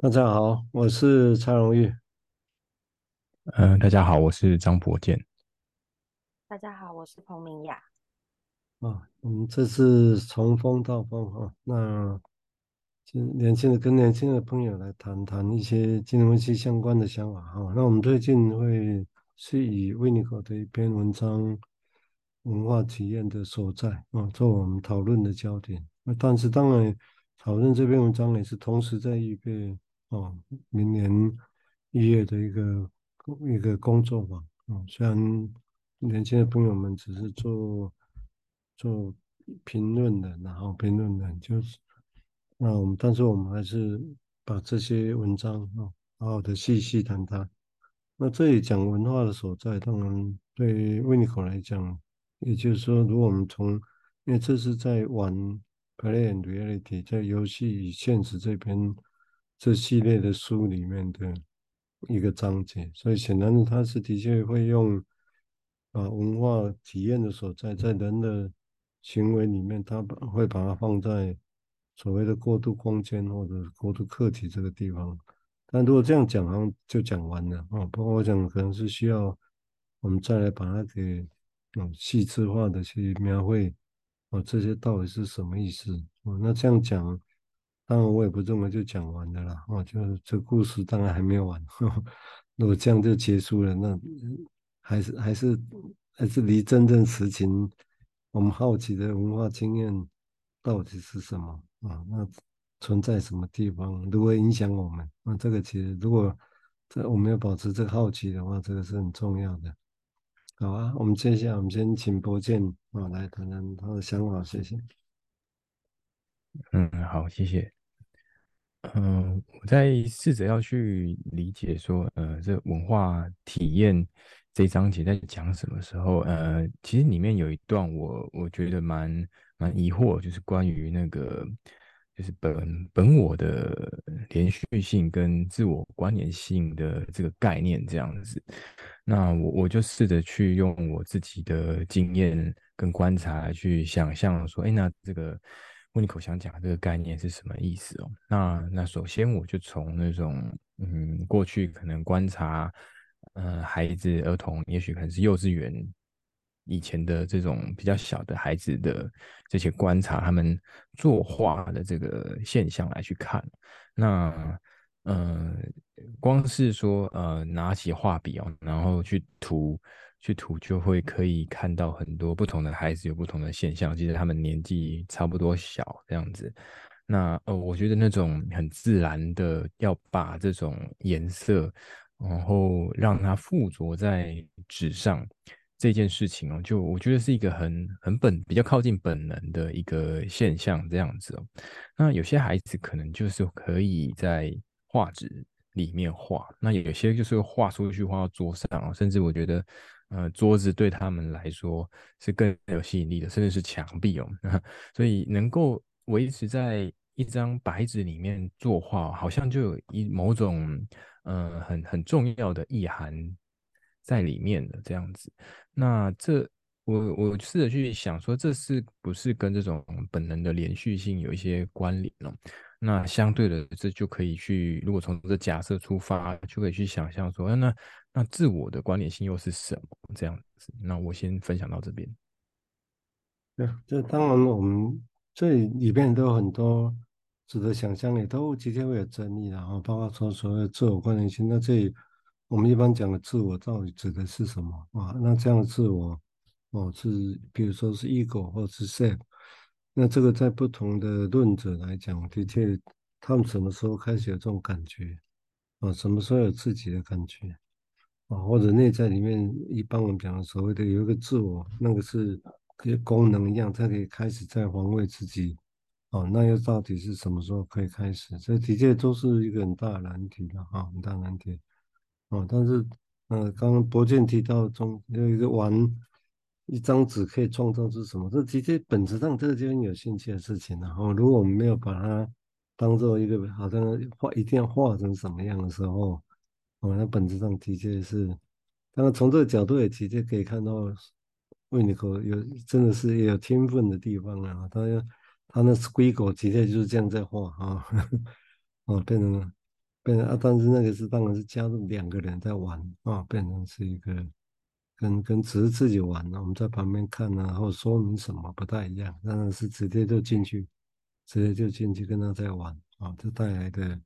大家好，我是蔡荣玉。嗯、呃，大家好，我是张博健。大家好，我是彭明雅。啊，我们这次从风到风哈，那就年轻的跟年轻的朋友来谈谈一些金融危机相关的想法哈。那我们最近会是以维尼口的一篇文章，文化体验的所在啊，做我们讨论的焦点。那但是当然，讨论这篇文章也是同时在预备。哦，明年一月的一个一个工作坊，嗯，虽然年轻的朋友们只是做做评论的，然后评论的，就是那我们，但是我们还是把这些文章啊，好好的细细谈它。那这里讲文化的所在，当然对威尼口来讲，也就是说，如果我们从，因为这是在玩 Play and Reality，在游戏与现实这边。这系列的书里面的一个章节，所以显然他是的确会用啊文化体验的所在，在人的行为里面，他会把它放在所谓的过渡空间或者过渡客体这个地方。但如果这样讲，好像就讲完了啊。不过我想可能是需要我们再来把它给嗯细致化的去描绘啊这些到底是什么意思啊？那这样讲。当然，我也不认为就讲完了啦。哦，就是这故事当然还没有完。呵呵，如果这样就结束了，那还是还是还是离真正实情，我们好奇的文化经验到底是什么啊？那存在什么地方，如何影响我们？那这个其实，如果这我们要保持这个好奇的话，这个是很重要的。好啊，我们接下来我们先请博健啊来谈谈他的想法，谢谢。嗯，好，谢谢。嗯，我在试着要去理解说，呃，这文化体验这一章节在讲什么时候，呃，其实里面有一段我我觉得蛮蛮疑惑，就是关于那个就是本本我的连续性跟自我关联性的这个概念这样子。那我我就试着去用我自己的经验跟观察去想象说，哎，那这个。威尼口想讲这个概念是什么意思哦？那那首先我就从那种嗯过去可能观察，呃孩子儿童，也许可能是幼稚园以前的这种比较小的孩子的这些观察，他们作画的这个现象来去看。那呃光是说呃拿起画笔哦，然后去涂。去涂就会可以看到很多不同的孩子有不同的现象，其实他们年纪差不多小这样子。那呃，我觉得那种很自然的要把这种颜色，然后让它附着在纸上这件事情哦，就我觉得是一个很很本比较靠近本能的一个现象这样子哦。那有些孩子可能就是可以在画纸里面画，那有些就是画出去画到桌上，甚至我觉得。呃，桌子对他们来说是更有吸引力的，甚至是墙壁哦。所以能够维持在一张白纸里面作画，好像就有一某种呃很很重要的意涵在里面的这样子。那这我我试着去想说，这是不是跟这种本能的连续性有一些关联呢？那相对的，这就可以去，如果从这假设出发，就可以去想象说，那那自我的关联性又是什么？这样子，那我先分享到这边。对，这当然我们这里边都有很多值得想象，也都今天会有争议，然后包括说所谓自我关联性。那这里我们一般讲的自我到底指的是什么啊？那这样的自我哦，是比如说是 ego 或是 self。那这个在不同的论者来讲，的确，他们什么时候开始有这种感觉啊？什么时候有自己的感觉啊？或者内在里面，一般我们讲的所谓的有一个自我，那个是跟功能一样，它可以开始在防卫自己啊。那又到底是什么时候可以开始？这的确都是一个很大的难题了哈，很大难题啊。但是，呃，刚刚博健提到中有一个玩。一张纸可以创造出什么？这的确本质上这个就是你有兴趣的事情。然后，如果我们没有把它当做一个好像画一定要画成什么样的时候，哦，那本质上的确是。当然，从这个角度也直接可以看到，威尼口有真的是也有天分的地方啊。他他那 Squiggle 直接就是这样在画啊，哦，变成变成啊，但是那个是当然是加入两个人在玩啊，变成是一个跟跟只是自己玩，我们在旁边看啊，或说明什么不太一样，当然是直接就进去，直接就进去跟他在玩啊，这带来的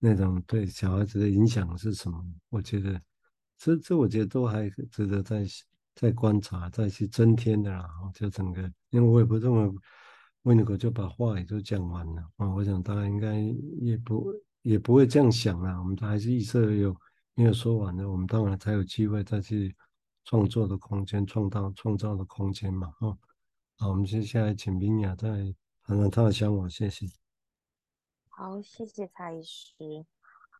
那种对小孩子的影响是什么？我觉得这这我觉得都还值得再再观察，再去增添的啦。就整个，因为我也不认为维尼狗就把话也都讲完了啊，我想大家应该也不。也不会这样想啦，我们还是意识有没有说完的？我们当然才有机会再去创作的空间，创造创造的空间嘛。哦，好，我们接下来请冰雅再谈谈他的想法，谢谢。好，谢谢蔡医师。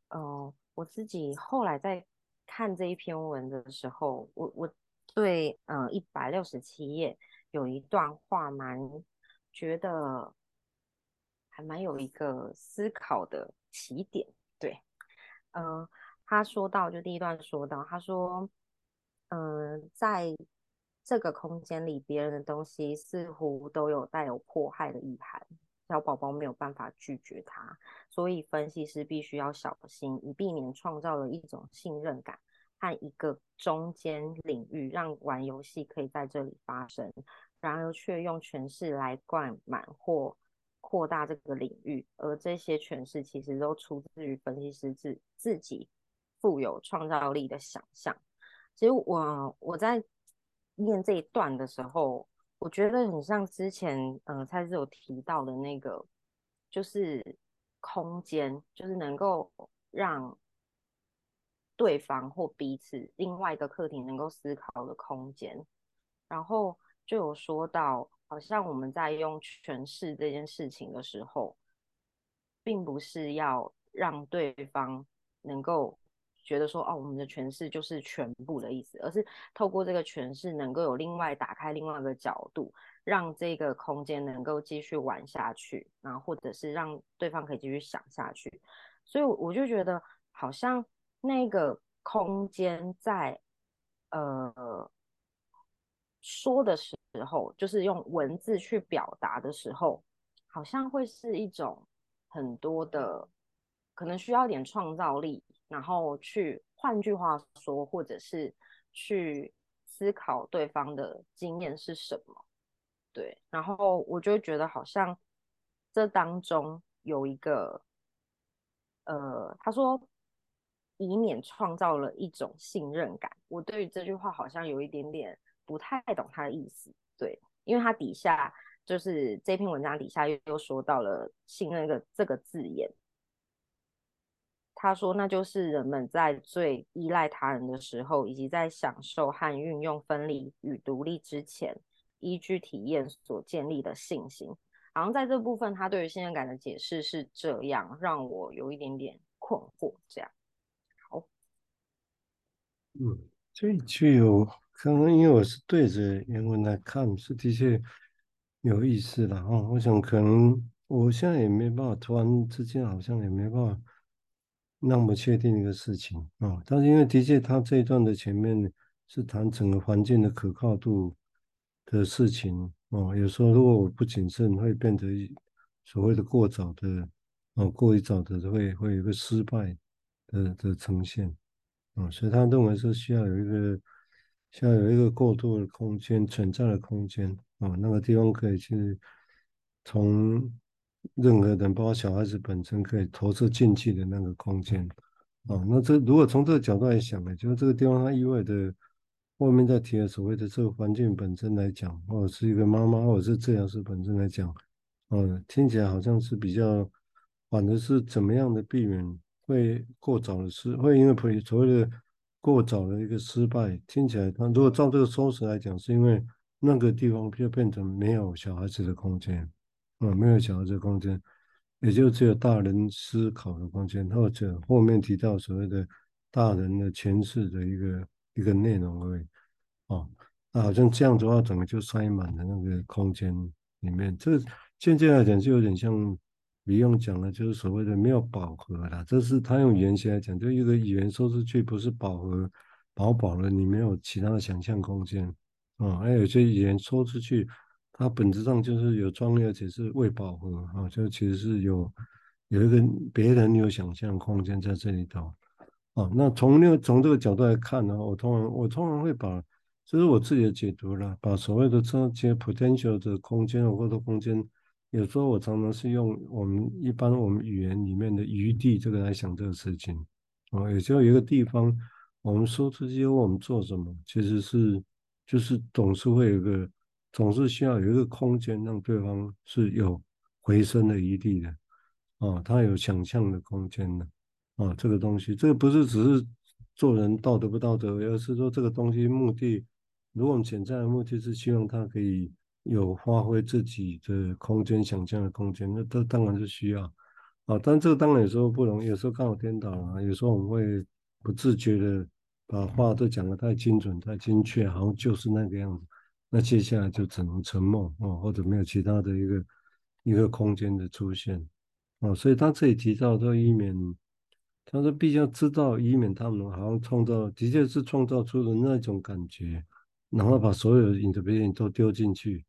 呃，我自己后来在看这一篇文的时候，我我对呃一百六十七页有一段话蛮觉得。还蛮有一个思考的起点，对，嗯、他说到就第一段说到，他说，嗯、在这个空间里，别人的东西似乎都有带有迫害的意涵，小宝宝没有办法拒绝他，所以分析师必须要小心，以避免创造了一种信任感和一个中间领域，让玩游戏可以在这里发生，然而却用诠释来灌满或。扩大这个领域，而这些诠释其实都出自于分析师自自己富有创造力的想象。其实我我在念这一段的时候，我觉得很像之前嗯，蔡志有提到的那个，就是空间，就是能够让对方或彼此另外一个课题能够思考的空间，然后就有说到。好像我们在用诠释这件事情的时候，并不是要让对方能够觉得说，哦，我们的诠释就是全部的意思，而是透过这个诠释，能够有另外打开另外一个角度，让这个空间能够继续玩下去，然后或者是让对方可以继续想下去。所以我就觉得，好像那个空间在，呃。说的时候，就是用文字去表达的时候，好像会是一种很多的，可能需要一点创造力，然后去换句话说，或者是去思考对方的经验是什么。对，然后我就觉得好像这当中有一个，呃，他说以免创造了一种信任感。我对于这句话好像有一点点。不太懂他的意思，对，因为他底下就是这篇文章底下又又说到了“信任”个这个字眼。他说，那就是人们在最依赖他人的时候，以及在享受和运用分离与独立之前，依据体验所建立的信心。好像在这部分，他对于信任感的解释是这样，让我有一点点困惑。这样，好，嗯，最具有。可能因为我是对着原文来看，是的确有意思的哈。我想可能我现在也没办法，突然之间好像也没办法那么确定一个事情啊。但是因为的确他这一段的前面是谈整个环境的可靠度的事情啊。有时候如果我不谨慎，会变得所谓的过早的啊，过于早的会会有个失败的的呈现啊。所以他认为是需要有一个。需要有一个过渡的空间，存在的空间啊，那个地方可以去从任何人，包括小孩子本身，可以投射进去的那个空间啊。那这如果从这个角度来想呢，就是这个地方它意味着外面在提的所谓的这个环境本身来讲，或者是一个妈妈，或者是治疗师本身来讲，嗯，听起来好像是比较，反正是怎么样的避免会过早的失，会因为所谓的。过早的一个失败，听起来，他如果照这个收拾来讲，是因为那个地方就变成没有小孩子的空间，啊、没有小孩子的空间，也就只有大人思考的空间，或者后面提到所谓的大人的前世的一个一个内容而已，哦，那好像这样子的话，整个就塞满了那个空间里面，这渐渐来讲就有点像。不用讲了，就是所谓的没有饱和了。这是他用语言来讲，就一个语言说出去不是饱和，饱饱了，你没有其他的想象空间啊。还有些语言说出去，它本质上就是有专业，而且是未饱和啊，就其实是有有一个别人有想象空间在这里头。哦，那从那从这个角度来看呢，我通常我通常会把，这是我自己的解读了，把所谓的这些 potential 的空间或者空间，有时候我常常是用我们一般我们语言里面的余地这个来想这个事情。哦，也就有一个地方，我们说出去我们做什么，其实是就是总是会有个，总是需要有一个空间让对方是有回声的余地的。哦，他有想象的空间的。啊，这个东西，这个不是只是做人道德不道德，而是说这个东西目的，如果我们潜在的目的是希望他可以有发挥自己的空间、想象的空间，那这当然是需要。啊，但这个当然有时候不容易，有时候刚好颠倒了，有时候我们会不自觉的把话都讲得太精准、太精确，好像就是那个样子，那接下来就只能沉默哦，或者没有其他的一个一个空间的出现。啊，所以他这里提到这以免。他说：“必须要知道，以免他们好像创造，的确是创造出了那种感觉，然后把所有的 into being 都丢进去。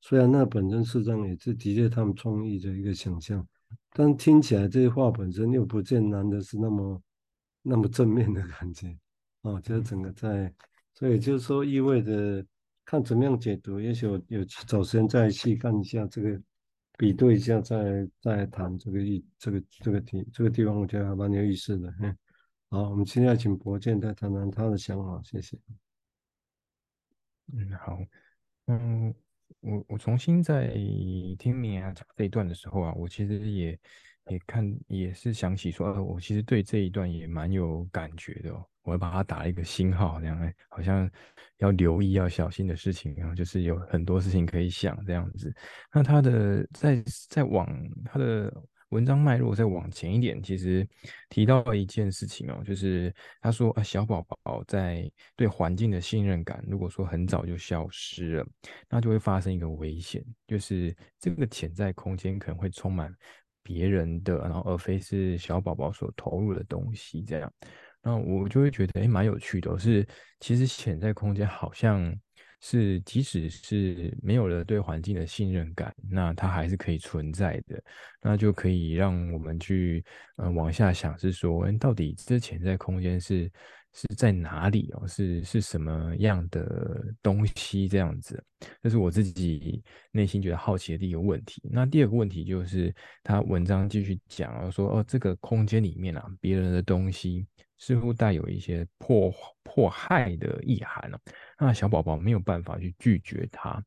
虽然那本身事实上也是的确他们创意的一个想象，但听起来这些话本身又不见难的是那么那么正面的感觉。哦，就是整个在，所以就是说意味着看怎么样解读，也许有有找时间再细看一下这个。”比对一下再，再谈这个意这个这个题这个地方，我觉得还蛮有意思的。嗯，好，我们现在请博建再谈谈他的想法，谢谢。嗯，好，嗯，我我重新在听你啊讲这一段的时候啊，我其实也也看也是想起说，呃，我其实对这一段也蛮有感觉的哦。我会把它打了一个星号，这样好像要留意、要小心的事情，然后就是有很多事情可以想这样子。那他的在在往他的文章脉络再往前一点，其实提到一件事情哦，就是他说啊，小宝宝在对环境的信任感，如果说很早就消失了，那就会发生一个危险，就是这个潜在空间可能会充满别人的，然后而非是小宝宝所投入的东西这样。那我就会觉得，哎，蛮有趣的。是，其实潜在空间好像是，即使是没有了对环境的信任感，那它还是可以存在的。那就可以让我们去，嗯、呃，往下想，是说，哎，到底这潜在空间是是在哪里哦？是是什么样的东西？这样子，这是我自己内心觉得好奇的第一个问题。那第二个问题就是，他文章继续讲说，哦，这个空间里面啊，别人的东西。似乎带有一些迫迫害的意涵了，那小宝宝没有办法去拒绝它。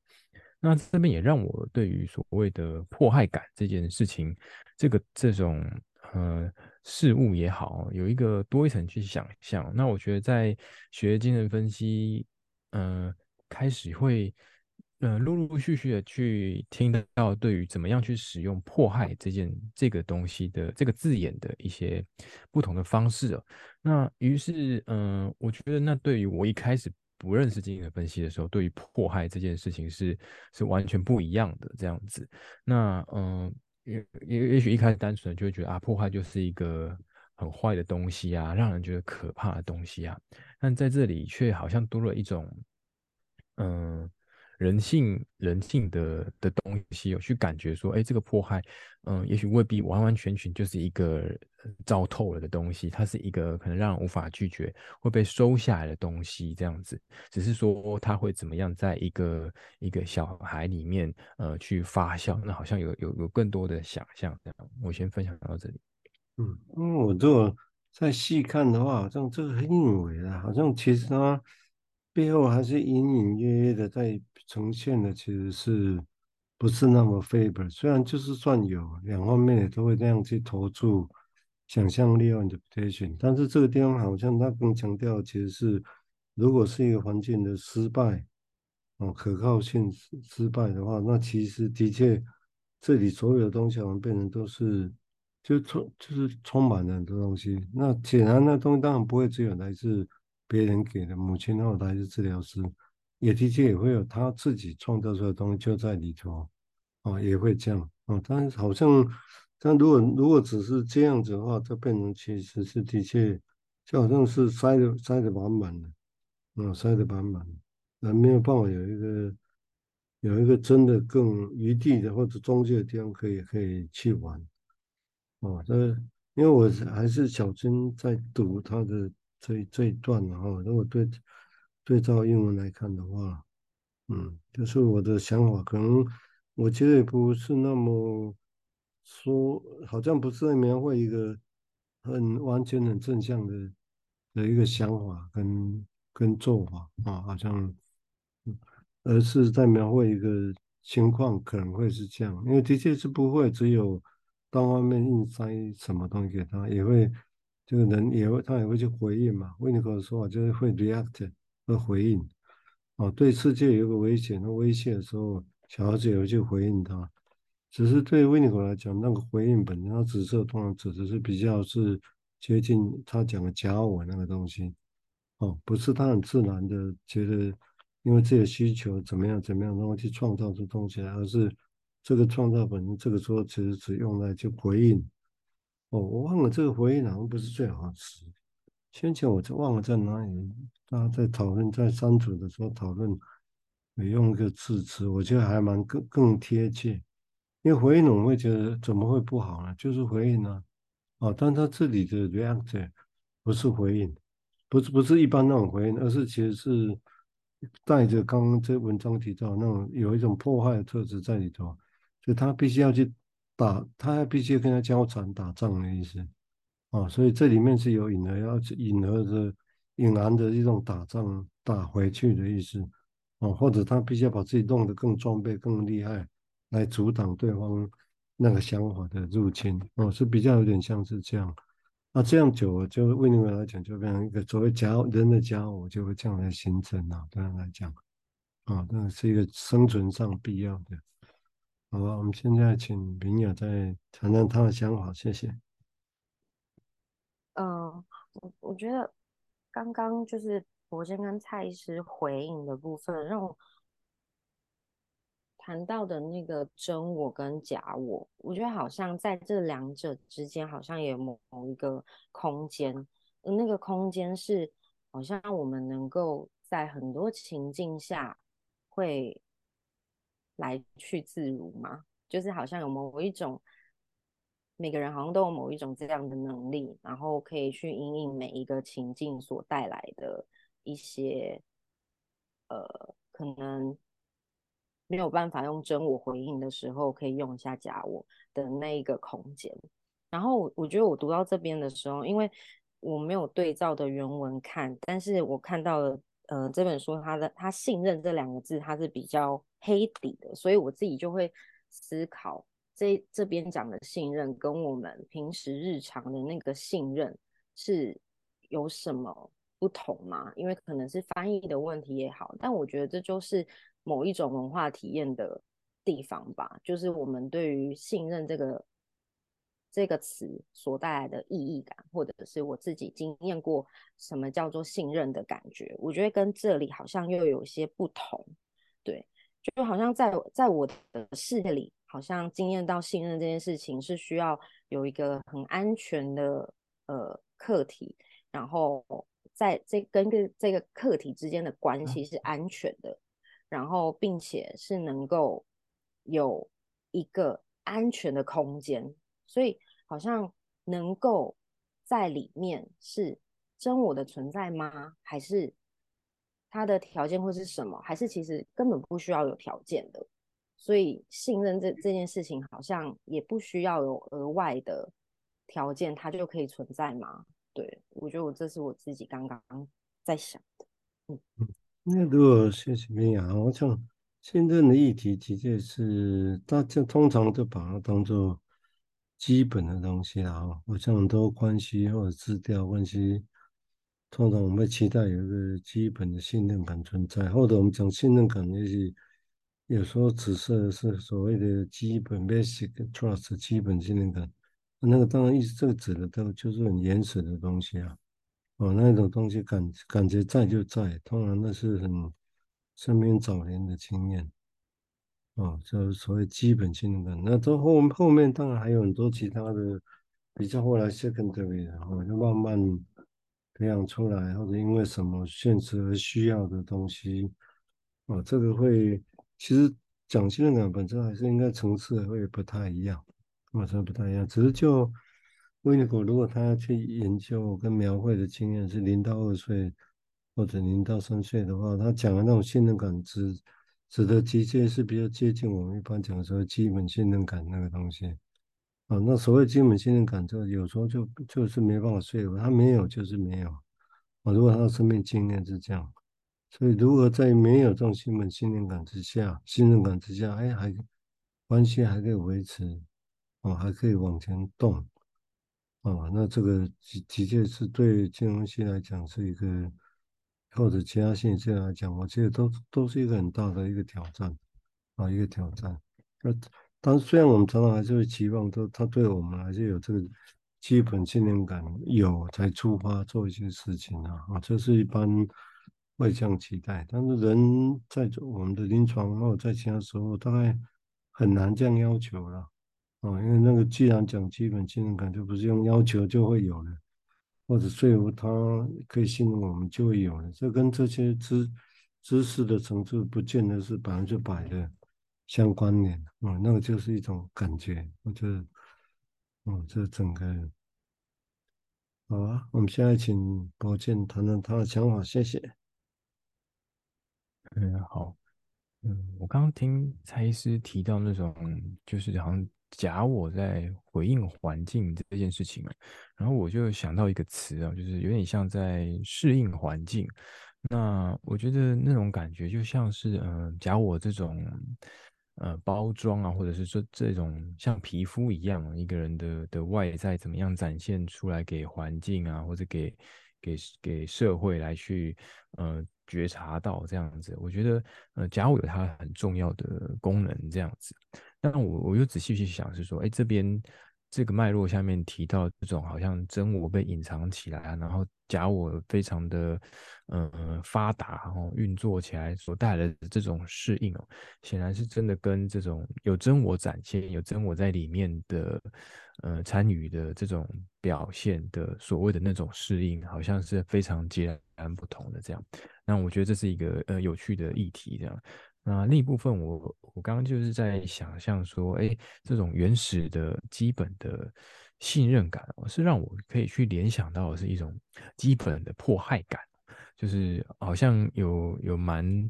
那这边也让我对于所谓的迫害感这件事情，这个这种呃事物也好，有一个多一层去想象。那我觉得在学精神分析，呃，开始会。呃，陆陆续续的去听得到对于怎么样去使用“迫害”这件这个东西的这个字眼的一些不同的方式哦。那于是，嗯、我觉得那对于我一开始不认识精神分析的时候，对于迫害这件事情是是完全不一样的这样子。那，嗯、也也也许一开始单纯就会觉得啊，迫害就是一个很坏的东西啊，让人觉得可怕的东西啊。但在这里却好像多了一种，嗯、人性、人性的的东西，有去感觉说，哎，这个迫害，嗯，也许未必完完全全就是一个糟透了的东西，它是一个可能让人无法拒绝、会被收下来的东西，这样子。只是说，它会怎么样，在一个一个小孩里面，呃，去发酵，那好像有有有更多的想象。这样，我先分享到这里。嗯，因为我如果再细看的话，好像这个很隐微的，好像其实它背后还是隐隐约约的在。呈现的其实是不是那么 favor？虽然就是算有两方面也都会这样去投注想象力和 interpretation，但是这个地方好像他更强调其实是，如果是一个环境的失败，哦，可靠性失失败的话，那其实的确这里所有的东西好像变成都是就充就是充满了很多东西。那显然那东西当然不会只有来自别人给的，母亲后来是治疗师。也的确也会有他自己创造出来的东西就在里头，啊，也会这样啊。但是好像，但如果如果只是这样子的话，它变成其实是的确，就好像是塞的塞的满满的，嗯，塞的满满的，那没有办法有一个有一个真的更余地的或者中介的地方可以可以去玩。哦，这因为我还是小心在读他的这这一段哈、哦，如果对对照英文来看的话，嗯，就是我的想法，可能我觉得也不是那么说，好像不是在描绘一个很完全很正向的的一个想法跟跟做法啊，好像，而是在描绘一个情况可能会是这样，因为的确是不会只有。到外面硬塞什么东西给他，也会这个人也会他也会去回应嘛。维尼口的说法就是会 react 和回应。哦，对世界有个危险和威胁的时候，小孩子也会去回应他。只是对维尼口来讲，那个回应本身，他紫色通常指的是比较是接近他讲的假我那个东西。哦，不是他很自然的觉得因为自己的需求怎么样怎么样，然后去创造出东西来，而是。这个创造本身，这个时候其实只用来去回应。哦，我忘了这个回应好像不是最好的词。先前我就忘了在哪里，大家在讨论在三组的时候讨论，也用一个字词，我觉得还蛮更更贴切。因为回应我会觉得怎么会不好呢？就是回应啊。哦，但他这里的 react 不是回应，不是不是一般那种回应，而是其实是带着刚刚这文章提到那种有一种破坏的特质在里头。就他必须要去打，他必须跟他交缠打仗的意思。啊，所以这里面是有隐而要隐而的隐含的一种打仗打回去的意思。啊，或者他必须要把自己弄得更装备更厉害，来阻挡对方那个想法的入侵。哦，是比较有点像是这样，那这样久了就为你们来讲就变成一个所谓家人的家我就会这样来形成啊，这样来讲。啊，那是一个生存上必要的。好吧，我们现在请明友再谈谈他的想法，谢谢。嗯，我我觉得刚刚就是博先跟蔡医师回应的部分，让我谈到的那个真我跟假我，我觉得好像在这两者之间，好像有某某一个空间，那个空间是好像我们能够在很多情境下会。来去自如嘛，就是好像有某一种，每个人好像都有某一种这样的能力，然后可以去因应每一个情境所带来的一些，呃，可能没有办法用真我回应的时候，可以用一下假我的那一个空间。然后我觉得我读到这边的时候，因为我没有对照的原文看，但是我看到了。呃，这本书它的它信任这两个字，它是比较黑底的，所以我自己就会思考这这边讲的信任跟我们平时日常的那个信任是有什么不同吗？因为可能是翻译的问题也好，但我觉得这就是某一种文化体验的地方吧，就是我们对于信任这个。这个词所带来的意义感，或者是我自己经验过什么叫做信任的感觉，我觉得跟这里好像又有些不同。对，就好像在在我的世界里，好像经验到信任这件事情是需要有一个很安全的呃课题，然后在这跟这这个课题之间的关系是安全的，然后并且是能够有一个安全的空间。所以好像能够在里面是真我的存在吗？还是他的条件会是什么？还是其实根本不需要有条件的？所以信任这这件事情好像也不需要有额外的条件，它就可以存在吗？对，我觉得我这是我自己刚刚在想的。嗯，那如果谢谢明雅，我想信任的议题，其实是大家通常就把它当做。基本的东西啊，好像很多关系或者资料关系，通常我们会期待有一个基本的信任感存在，或者我们讲信任感，也许有时候只是是所谓的基本 basic trust 基本信任感，那个当然意思这个指的都就是很原始的东西啊，哦，那种东西感感觉在就在，通常那是很身边早年的经验。哦，就是所谓基本信任感，那这后后面当然还有很多其他的，比较后来 secondary 的，哦，就慢慢培养出来，或者因为什么现实而需要的东西，哦，这个会其实讲信任感本身还是应该层次会不太一样，哦，这不太一样，只是就威尼口如果他要去研究跟描绘的经验是零到二岁或者零到三岁的话，他讲的那种信任感指指的直接是比较接近我们一般讲说基本信任感那个东西。啊，那所谓基本信任感，这有时候就就是没办法说服他没有就是没有。啊，如果他的生命经验是这样，所以如果在没有这种基本信任感之下，信任感之下，哎，还关系还可以维持，啊，还可以往前动，啊，那这个的的确是对金融系来讲是一个，或者其他信息来讲，我觉得都都是一个很大的一个挑战，啊，一个挑战。那但是虽然我们常常还是会期望，他他对我们还是有这个。基本信任感有才出发做一些事情啊，啊，这是一般会这样期待。但是人在我们的临床或在其他时候，大概很难这样要求了啊，因为那个既然讲基本信任感，就不是用要求就会有了，或者说服他可以信任我们就会有了。这跟这些知知识的层次不见得是百分之百的相关联啊，那个就是一种感觉，我觉得。哦，这整个好啊，我们现在请博建谈谈他的想法，谢谢。嗯，好，嗯，我刚刚听蔡医师提到那种，就是好像假我在回应环境这件事情，然后我就想到一个词啊，就是有点像在适应环境。那我觉得那种感觉就像是，嗯、假我这种。呃，包装啊，或者是说这种像皮肤一样，一个人的的外在怎么样展现出来给环境啊，或者给给给社会来去呃觉察到这样子，我觉得呃假我有它很重要的功能这样子。那我我又仔细去想是说，哎，这边。这个脉络下面提到这种好像真我被隐藏起来，然后假我非常的呃发达，然后运作起来所带来的这种适应哦，显然是真的跟这种有真我展现、有真我在里面的呃参与的这种表现的所谓的那种适应，好像是非常截然不同的这样。那我觉得这是一个呃有趣的议题这样。那另一部分，我我刚刚就是在想象说，哎，这种原始的基本的信任感，是让我可以去联想到的是一种基本的迫害感，就是好像有有蛮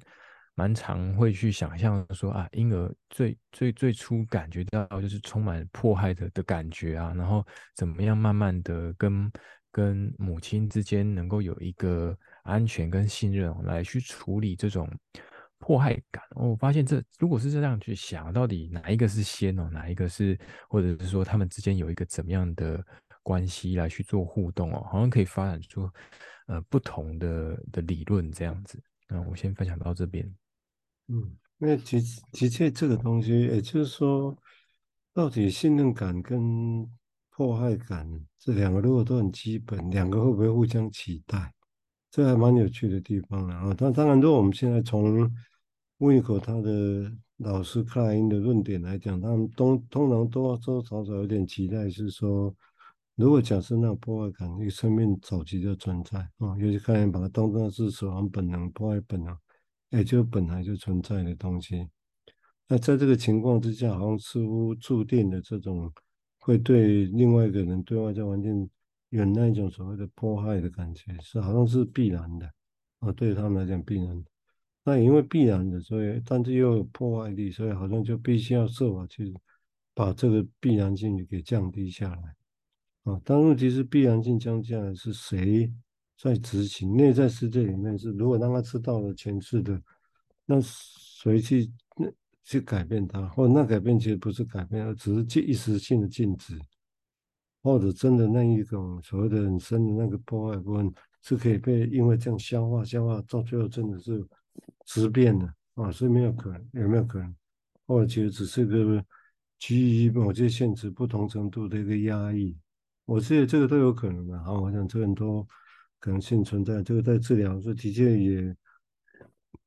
蛮常会去想象说啊，婴儿最最最初感觉到就是充满迫害的的感觉啊，然后怎么样慢慢的跟跟母亲之间能够有一个安全跟信任来去处理这种。迫害感，我发现这如果是这样去想，到底哪一个是先哦，哪一个是，或者是说他们之间有一个怎么样的关系来去做互动哦，好像可以发展出呃不同的的理论这样子。那我先分享到这边。嗯，那的的确这个东西，也就是说，到底信任感跟迫害感这两个如果都很基本，两个会不会互相取代？这还蛮有趣的地方了啊。但当然，如果我们现在从温尼口他的老师克莱因的论点来讲，他们都通常多多少少有点期待，是说，如果假设那个迫害感，一个生命早期就存在啊，尤其克莱因把它当做是死亡本能、破坏本能，也就本来就存在的东西。那在这个情况之下，好像似乎注定的这种会对另外一个人、对外在环境有那一种所谓的迫害的感觉，是好像是必然的啊，对他们来讲必然的。那因为必然的，所以但是又有破坏力，所以好像就必须要设法去把这个必然性给降低下来啊。但问题是必然性降下来是谁在执行？内在世界里面是如果让他知道了前世的，那谁去那去改变他？或那改变其实不是改变，而只是即一时性的静止，或者真的那一种所谓的很深的那个破坏部分是可以被因为这样消化消化，到最后真的是。质变的啊，所以没有可能，有没有可能？或者其实只是个基于某些限制不同程度的一个压抑，我觉得这个都有可能的啊。我想这很多可能性存在，这个在治疗说的确也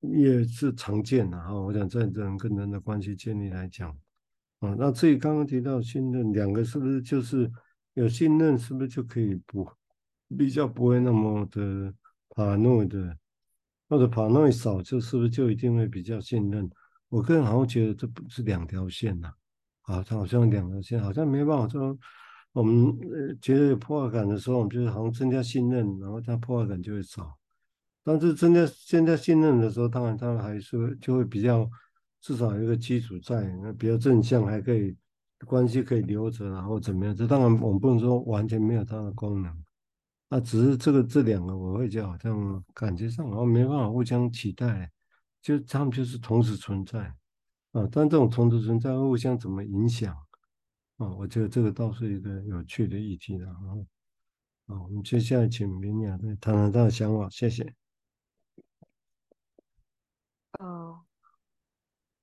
也是常见的哈。我想在人跟人的关系建立来讲啊，那至于刚刚提到新的，两个是不是就是有信任，是不是就可以不比较不会那么的怕怒的？或者跑那么少，就是不是就一定会比较信任？我个人好像觉得这不是两条线呐，啊，它好像两条线，好像没办法说我们觉得有破坏感的时候，我们就是好像增加信任，然后它破坏感就会少。但是增加增加信任的时候，当然它还是就会比较至少有一个基础在，那比较正向，还可以关系可以留着，然后怎么样？这当然我们不能说完全没有它的功能。那只是这个这两个，我会觉得好像感觉上好像没办法互相取代，就他们就是同时存在啊。但这种同时存在互相怎么影响啊？我觉得这个倒是一个有趣的议题了啊。好，我们接下来请明雅再谈谈她的想法，谢谢。嗯、呃，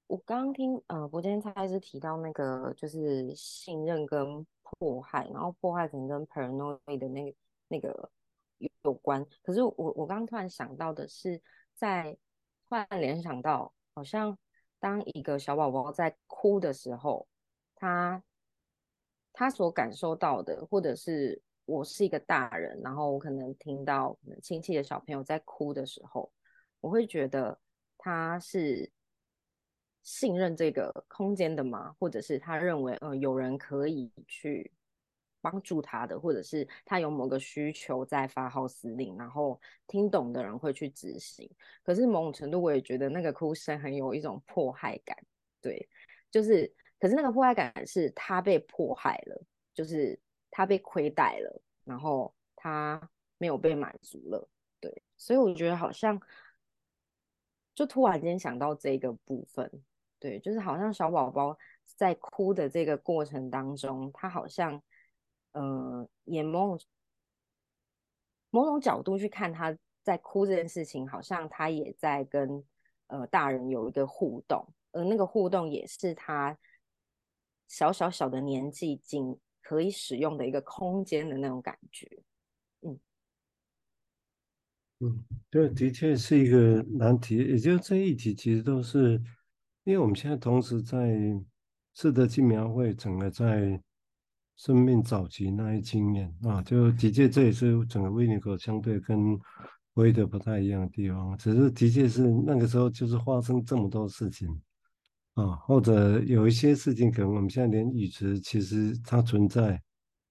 我刚刚听呃，伯坚他是提到那个就是信任跟迫害，然后迫害可能跟 paranoid 的那。那个有有关，可是我我刚刚突然想到的是，在突然联想到，好像当一个小宝宝在哭的时候，他他所感受到的，或者是我是一个大人，然后我可能听到亲戚的小朋友在哭的时候，我会觉得他是信任这个空间的吗？或者是他认为呃有人可以去。帮助他的，或者是他有某个需求在发号施令，然后听懂的人会去执行。可是某种程度，我也觉得那个哭声很有一种迫害感，对，就是，可是那个迫害感是他被迫害了，就是他被亏待了，然后他没有被满足了，对，所以我觉得好像就突然间想到这个部分，对，就是好像小宝宝在哭的这个过程当中，他好像。呃，也某种某种角度去看他在哭这件事情，好像他也在跟呃大人有一个互动，而那个互动也是他小小小的年纪仅可以使用的一个空间的那种感觉。嗯嗯，对，的确是一个难题，也就这一题其实都是因为我们现在同时在试着去描绘整个在。生命早期那一经验啊，就的确这也是整个维尼口相对跟威德不太一样的地方，只是的确是那个时候就是发生这么多事情啊，或者有一些事情可能我们现在连语词其实它存在，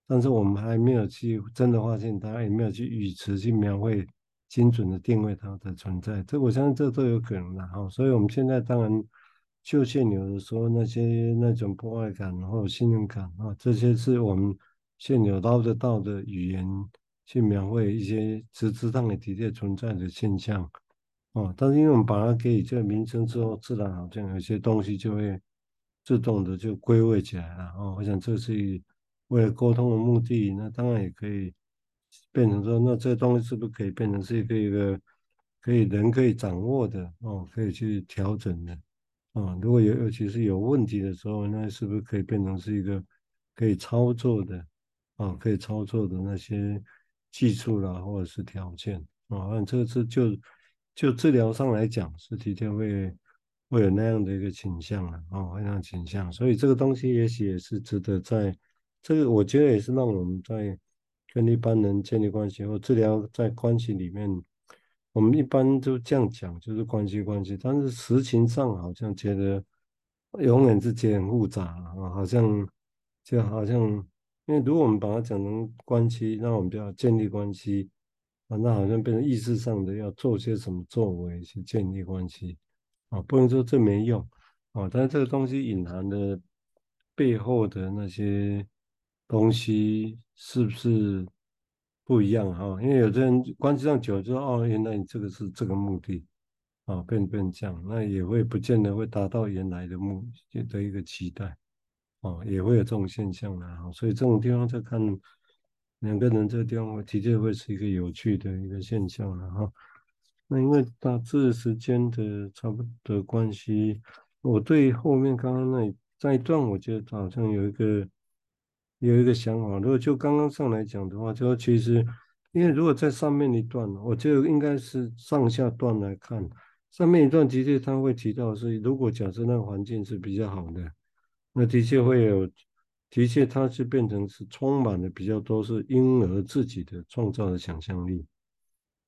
但是我们还没有去真的发现它，也没有去语词去描绘精准的定位它的存在，这我相信这都有可能的哈，所以我们现在当然。就现有的说那些那种破坏感，然后信任感啊，这些是我们现有捞得到的语言去描绘一些实质上也的确存在的现象哦。但是因为我们把它给予这个名称之后，自然好像有些东西就会自动的就归位起来了哦。我想这是为了沟通的目的，那当然也可以变成说，那这东西是不是可以变成是一个一个可以人可以掌握的哦，可以去调整的。啊，如果有尤其是有问题的时候，那是不是可以变成是一个可以操作的啊？可以操作的那些技术啦，或者是条件啊？按这个是就就治疗上来讲，是的确会会有那样的一个倾向啊，啊，那样倾向。所以这个东西也许也是值得在这个，我觉得也是让我们在跟一般人建立关系或治疗在关系里面。我们一般都这样讲，就是关系关系，但是实情上好像觉得永远是觉得很复杂啊，好像就好像，因为如果我们把它讲成关系，那我们就要建立关系啊，那好像变成意识上的要做些什么作为去建立关系啊，不能说这没用啊，但是这个东西隐含的背后的那些东西是不是？不一样哈，因为有的人关系上久了就说哦，原来你这个是这个目的啊，变变这样，那也会不见得会达到原来的目的的一个期待啊，也会有这种现象的哈，所以这种地方在看两个人这个地方，的确会是一个有趣的一个现象了哈。那因为大致时间的差不多的关系，我对后面刚刚那那一段，我觉得好像有一个。有一个想法，如果就刚刚上来讲的话，就其实，因为如果在上面一段，我就应该是上下段来看。上面一段的确他会提到是，如果假设那个环境是比较好的，那的确会有，的确它是变成是充满了比较多是婴儿自己的创造的想象力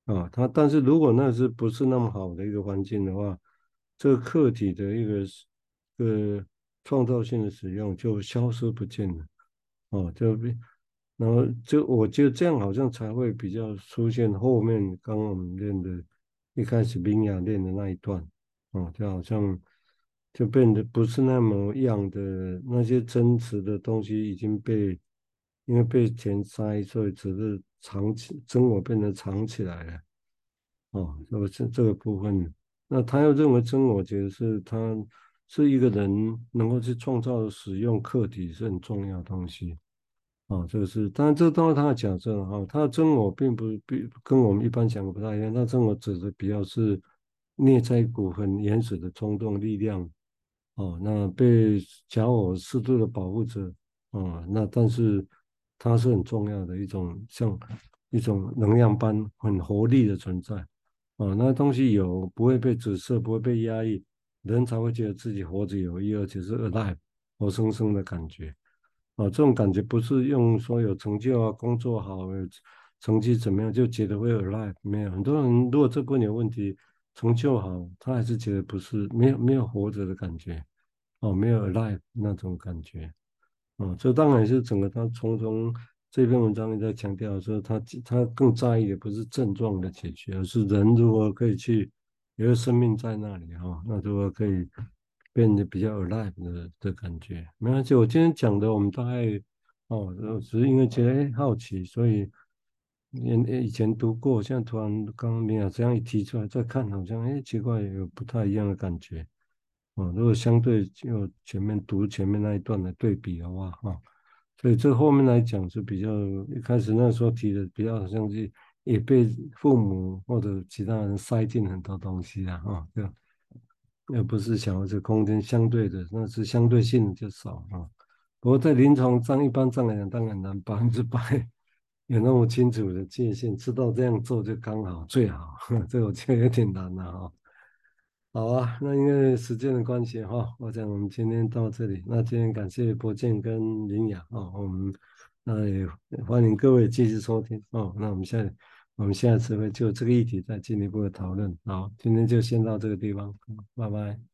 啊。他但是如果那是不是那么好的一个环境的话，这个客体的一个呃创造性的使用就消失不见了。哦，就然后就我觉得这样好像才会比较出现后面刚刚我们练的，一开始明雅练的那一段，哦，就好像就变得不是那么样的那些真实的东西已经被因为被钱塞，所以只是藏起真我变得藏起来了，哦，这个这这个部分，那他又认为真我其实是他是一个人能够去创造使用客体是很重要的东西。哦，这个是，当然这个当然他的假设啊，他的真我并不并跟我们一般讲的不太一样，他真我指的比较是内在骨很原始的冲动力量，哦，那被假我适度的保护着，哦，那但是它是很重要的一种像一种能量般很活力的存在，哦，那东西有不会被紫色，不会被压抑，人才会觉得自己活着有意义，而且是 alive 活生生的感觉。啊，这种感觉不是用说有成就啊，工作好，成绩怎么样就觉得会 alive，没有。很多人如果这部分有问题，成就好，他还是觉得不是，没有没有活着的感觉，哦，没有 alive 那种感觉。哦，这当然是整个他从中这篇文章里在强调说，他他更在意的不是症状的解决，而是人如何可以去有个生命在那里哈、哦，那如何可以。变得比较 alive 的的感觉，没关系。我今天讲的，我们大概哦，只是因为觉得好奇，所以以以前读过，现在突然刚刚明雅这样一提出来，再看好像哎奇怪，有不太一样的感觉。哦，如果相对就前面读前面那一段来对比的话，哈、哦，所以这后面来讲是比较一开始那时候提的比较好像是也被父母或者其他人塞进很多东西啊，哈、哦，这样。而不是想要这空间相对的，那是相对性的就少啊。不过在临床上，一般上来讲，当然难百分之百有那么清楚的界限，知道这样做就刚好最好。这我觉得有点难了哈。好啊，那因为时间的关系哈，我想我们今天到这里。那今天感谢博建跟林雅啊，我们那也欢迎各位继续收听哦。那我们下我们下次会就这个议题再进一步的讨论。好，今天就先到这个地方，拜拜。